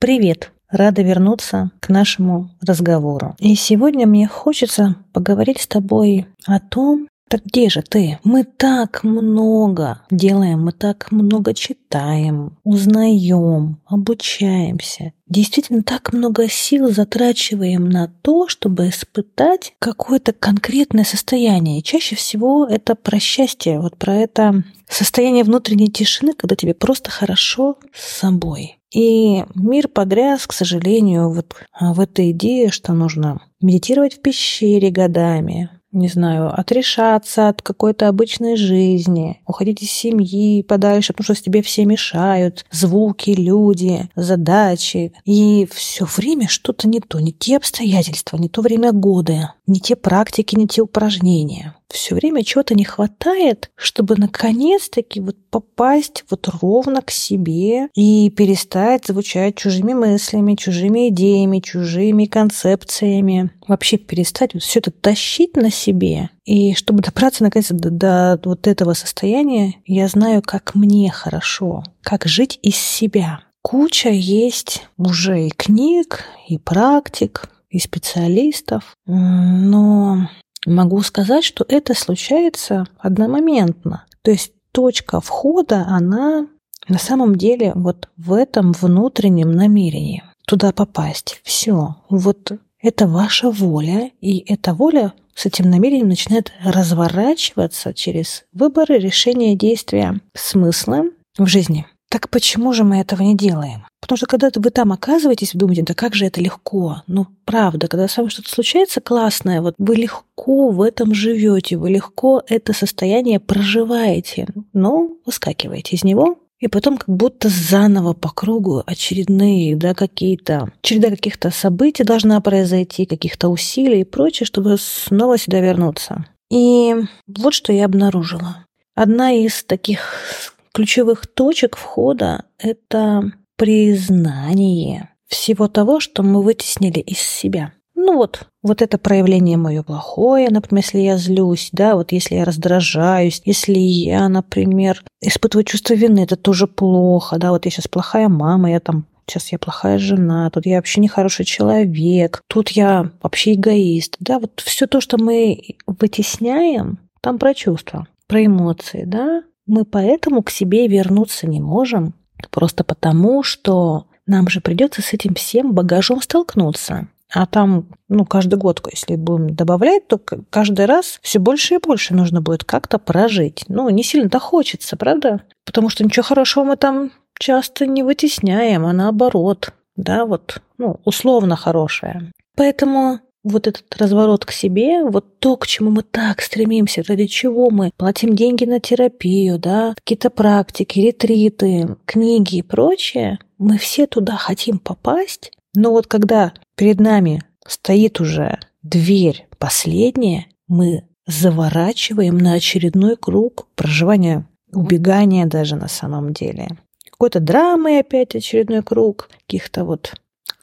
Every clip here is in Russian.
Привет! Рада вернуться к нашему разговору. И сегодня мне хочется поговорить с тобой о том, так где же ты? Мы так много делаем, мы так много читаем, узнаем, обучаемся. Действительно, так много сил затрачиваем на то, чтобы испытать какое-то конкретное состояние. И чаще всего это про счастье, вот про это состояние внутренней тишины, когда тебе просто хорошо с собой. И мир погряз, к сожалению, вот в этой идее, что нужно медитировать в пещере годами, не знаю, отрешаться от какой-то обычной жизни, уходить из семьи подальше, потому что тебе все мешают, звуки, люди, задачи. И все время что-то не то, не те обстоятельства, не то время года, не те практики, не те упражнения все время чего-то не хватает, чтобы наконец-таки вот попасть вот ровно к себе и перестать звучать чужими мыслями, чужими идеями, чужими концепциями. Вообще перестать вот все это тащить на себе. И чтобы добраться наконец до, до вот этого состояния, я знаю, как мне хорошо, как жить из себя. Куча есть уже и книг, и практик, и специалистов, но Могу сказать, что это случается одномоментно. То есть точка входа, она на самом деле вот в этом внутреннем намерении туда попасть. Все. Вот это ваша воля, и эта воля с этим намерением начинает разворачиваться через выборы, решения, действия, смысла в жизни. Так почему же мы этого не делаем? Потому что когда вы там оказываетесь, вы думаете, да как же это легко. Ну, правда, когда с вами что-то случается классное, вот вы легко в этом живете, вы легко это состояние проживаете, но выскакиваете из него, и потом как будто заново по кругу очередные, да, какие-то, череда каких-то событий должна произойти, каких-то усилий и прочее, чтобы снова сюда вернуться. И вот что я обнаружила. Одна из таких ключевых точек входа — это признание всего того, что мы вытеснили из себя. Ну вот, вот это проявление мое плохое, например, если я злюсь, да, вот если я раздражаюсь, если я, например, испытываю чувство вины, это тоже плохо, да, вот я сейчас плохая мама, я там сейчас я плохая жена, тут я вообще нехороший человек, тут я вообще эгоист, да, вот все то, что мы вытесняем, там про чувства, про эмоции, да, мы поэтому к себе вернуться не можем, просто потому, что нам же придется с этим всем багажом столкнуться. А там, ну, каждый год, если будем добавлять, то каждый раз все больше и больше нужно будет как-то прожить. Ну, не сильно-то хочется, правда? Потому что ничего хорошего мы там часто не вытесняем, а наоборот, да, вот, ну, условно хорошее. Поэтому вот этот разворот к себе, вот то, к чему мы так стремимся, ради чего мы платим деньги на терапию, да, какие-то практики, ретриты, книги и прочее, мы все туда хотим попасть, но вот когда перед нами стоит уже дверь последняя, мы заворачиваем на очередной круг проживания, убегания даже на самом деле. Какой-то драмы опять очередной круг, каких-то вот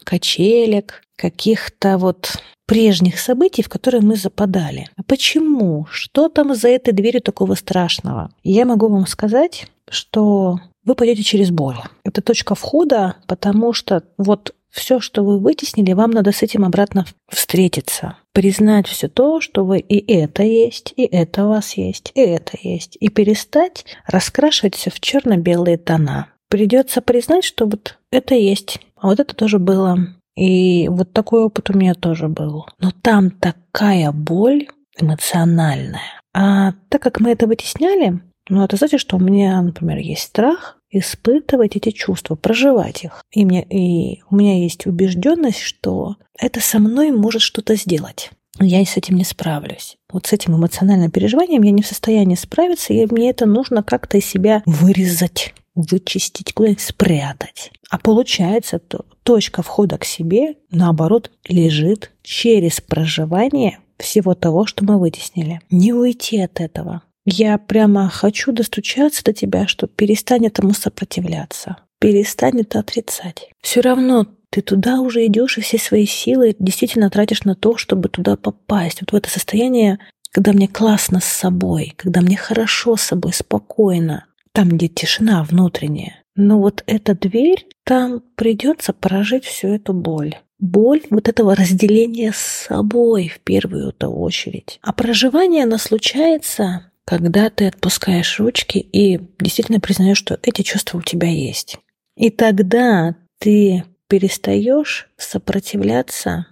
качелек, каких-то вот прежних событий, в которые мы западали. А почему? Что там за этой дверью такого страшного? Я могу вам сказать, что вы пойдете через боль. Это точка входа, потому что вот все, что вы вытеснили, вам надо с этим обратно встретиться. Признать все то, что вы и это есть, и это у вас есть, и это есть. И перестать раскрашивать все в черно-белые тона. Придется признать, что вот это есть, а вот это тоже было. И вот такой опыт у меня тоже был. Но там такая боль эмоциональная. А так как мы это вытесняли, ну, это значит, что у меня, например, есть страх испытывать эти чувства, проживать их. И, мне, и у меня есть убежденность, что это со мной может что-то сделать. Я с этим не справлюсь. Вот с этим эмоциональным переживанием я не в состоянии справиться, и мне это нужно как-то из себя вырезать вычистить, куда-нибудь спрятать. А получается, то точка входа к себе, наоборот, лежит через проживание всего того, что мы вытеснили. Не уйти от этого. Я прямо хочу достучаться до тебя, что перестань этому сопротивляться, перестань это отрицать. Все равно ты туда уже идешь и все свои силы действительно тратишь на то, чтобы туда попасть, вот в это состояние, когда мне классно с собой, когда мне хорошо с собой, спокойно, там, где тишина внутренняя. Но вот эта дверь, там придется прожить всю эту боль. Боль вот этого разделения с собой в первую-то очередь. А проживание, оно случается, когда ты отпускаешь ручки и действительно признаешь, что эти чувства у тебя есть. И тогда ты перестаешь сопротивляться.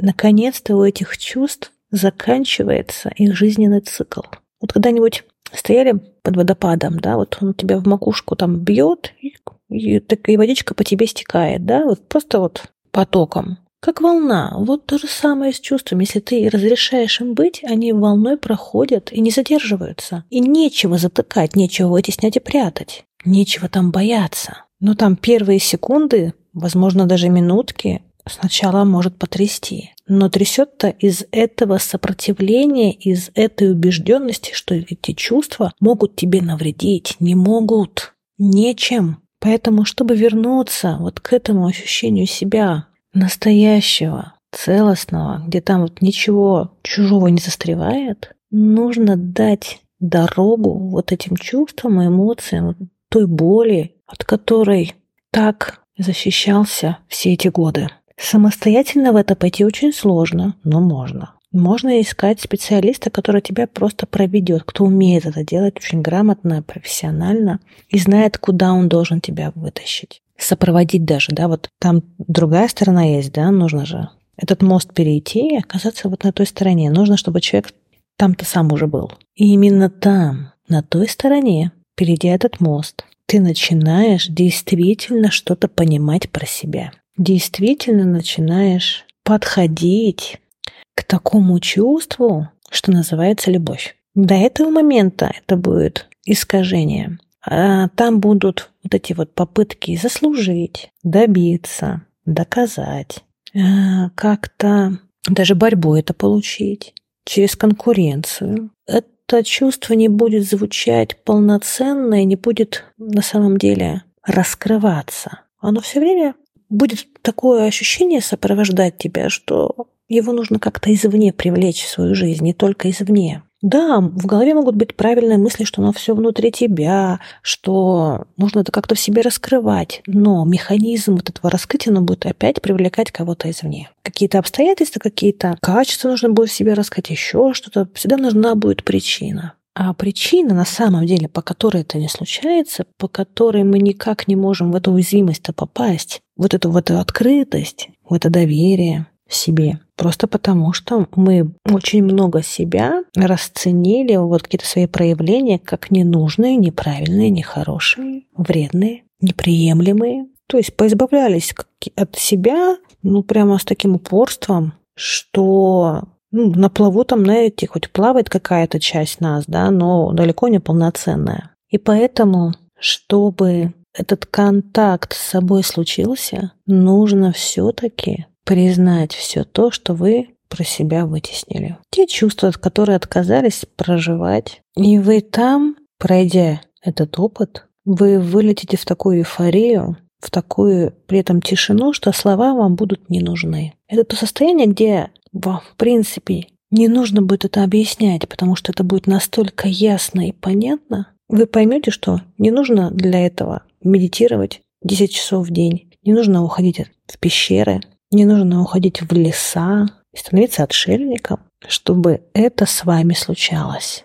Наконец-то у этих чувств заканчивается их жизненный цикл. Вот когда-нибудь стояли под водопадом, да, вот он тебя в макушку там бьет, и, и, так, и водичка по тебе стекает, да, вот просто вот потоком. Как волна. Вот то же самое с чувствами. Если ты разрешаешь им быть, они волной проходят и не задерживаются. И нечего затыкать, нечего вытеснять и прятать. Нечего там бояться. Но там первые секунды, возможно, даже минутки, сначала может потрясти. Но трясет-то из этого сопротивления, из этой убежденности, что эти чувства могут тебе навредить. Не могут. Нечем. Поэтому, чтобы вернуться вот к этому ощущению себя настоящего, целостного, где там вот ничего чужого не застревает, нужно дать дорогу вот этим чувствам и эмоциям, той боли, от которой так защищался все эти годы. Самостоятельно в это пойти очень сложно, но можно. Можно искать специалиста, который тебя просто проведет, кто умеет это делать очень грамотно, профессионально и знает, куда он должен тебя вытащить. Сопроводить даже, да, вот там другая сторона есть, да, нужно же этот мост перейти и оказаться вот на той стороне. Нужно, чтобы человек там-то сам уже был. И именно там, на той стороне, перейдя этот мост, ты начинаешь действительно что-то понимать про себя. Действительно начинаешь подходить к такому чувству, что называется любовь. До этого момента это будет искажение. А там будут вот эти вот попытки заслужить, добиться, доказать, а, как-то даже борьбу это получить через конкуренцию. Это чувство не будет звучать полноценно и не будет на самом деле раскрываться. Оно все время будет такое ощущение сопровождать тебя, что его нужно как-то извне привлечь в свою жизнь, не только извне. Да, в голове могут быть правильные мысли, что оно все внутри тебя, что нужно это как-то в себе раскрывать, но механизм вот этого раскрытия, оно будет опять привлекать кого-то извне. Какие-то обстоятельства, какие-то качества нужно будет в себе раскрыть, еще что-то. Всегда нужна будет причина. А причина, на самом деле, по которой это не случается, по которой мы никак не можем в эту уязвимость-то попасть, вот эту, в эту открытость, в это доверие, себе. Просто потому, что мы очень много себя расценили, вот какие-то свои проявления, как ненужные, неправильные, нехорошие, вредные, неприемлемые. То есть поизбавлялись от себя, ну, прямо с таким упорством, что ну, на плаву там, знаете, хоть плавает какая-то часть нас, да, но далеко не полноценная. И поэтому, чтобы этот контакт с собой случился, нужно все-таки признать все то, что вы про себя вытеснили. Те чувства, которые отказались проживать. И вы там, пройдя этот опыт, вы вылетите в такую эйфорию, в такую при этом тишину, что слова вам будут не нужны. Это то состояние, где вам, в принципе, не нужно будет это объяснять, потому что это будет настолько ясно и понятно. Вы поймете, что не нужно для этого медитировать 10 часов в день, не нужно уходить в пещеры, не нужно уходить в леса и становиться отшельником, чтобы это с вами случалось.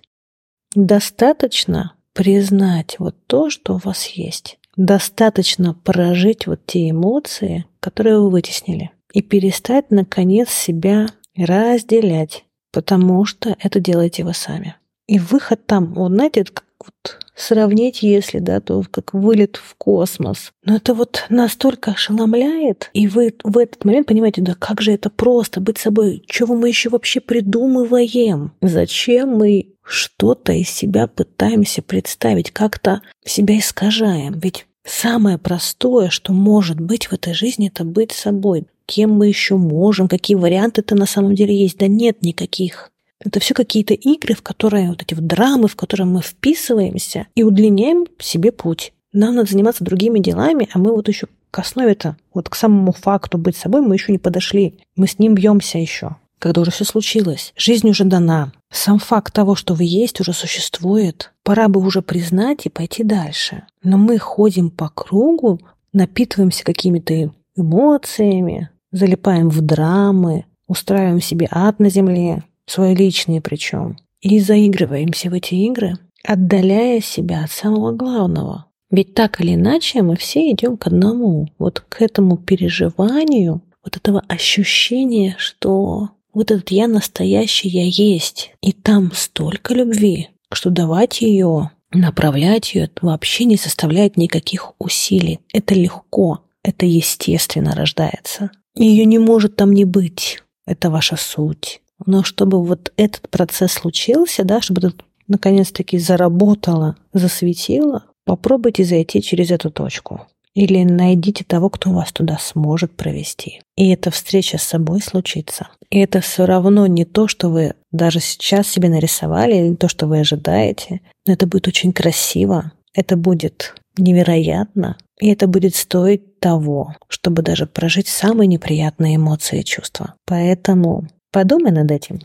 Достаточно признать вот то, что у вас есть. Достаточно прожить вот те эмоции, которые вы вытеснили. И перестать, наконец, себя разделять, потому что это делаете вы сами. И выход там, вот знаете, это как вот сравнить, если, да, то как вылет в космос. Но это вот настолько ошеломляет, и вы в этот момент понимаете, да как же это просто быть собой, чего мы еще вообще придумываем? Зачем мы что-то из себя пытаемся представить, как-то себя искажаем? Ведь самое простое, что может быть в этой жизни, это быть собой. Кем мы еще можем, какие варианты-то на самом деле есть? Да нет никаких. Это все какие-то игры, в которые, вот эти вот драмы, в которые мы вписываемся и удлиняем себе путь. Нам надо заниматься другими делами, а мы вот еще к основе-то, вот к самому факту быть собой мы еще не подошли. Мы с ним бьемся еще. когда уже все случилось. Жизнь уже дана. Сам факт того, что вы есть, уже существует. Пора бы уже признать и пойти дальше. Но мы ходим по кругу, напитываемся какими-то эмоциями, залипаем в драмы, устраиваем себе ад на земле, свои личные причем, и заигрываемся в эти игры, отдаляя себя от самого главного. Ведь так или иначе мы все идем к одному, вот к этому переживанию, вот этого ощущения, что вот этот я настоящий, я есть. И там столько любви, что давать ее, направлять ее вообще не составляет никаких усилий. Это легко, это естественно рождается. Ее не может там не быть. Это ваша суть. Но чтобы вот этот процесс случился, да, чтобы это наконец-таки заработало, засветило, попробуйте зайти через эту точку. Или найдите того, кто вас туда сможет провести. И эта встреча с собой случится. И это все равно не то, что вы даже сейчас себе нарисовали, или то, что вы ожидаете. Но это будет очень красиво. Это будет невероятно. И это будет стоить того, чтобы даже прожить самые неприятные эмоции и чувства. Поэтому подумай над этим.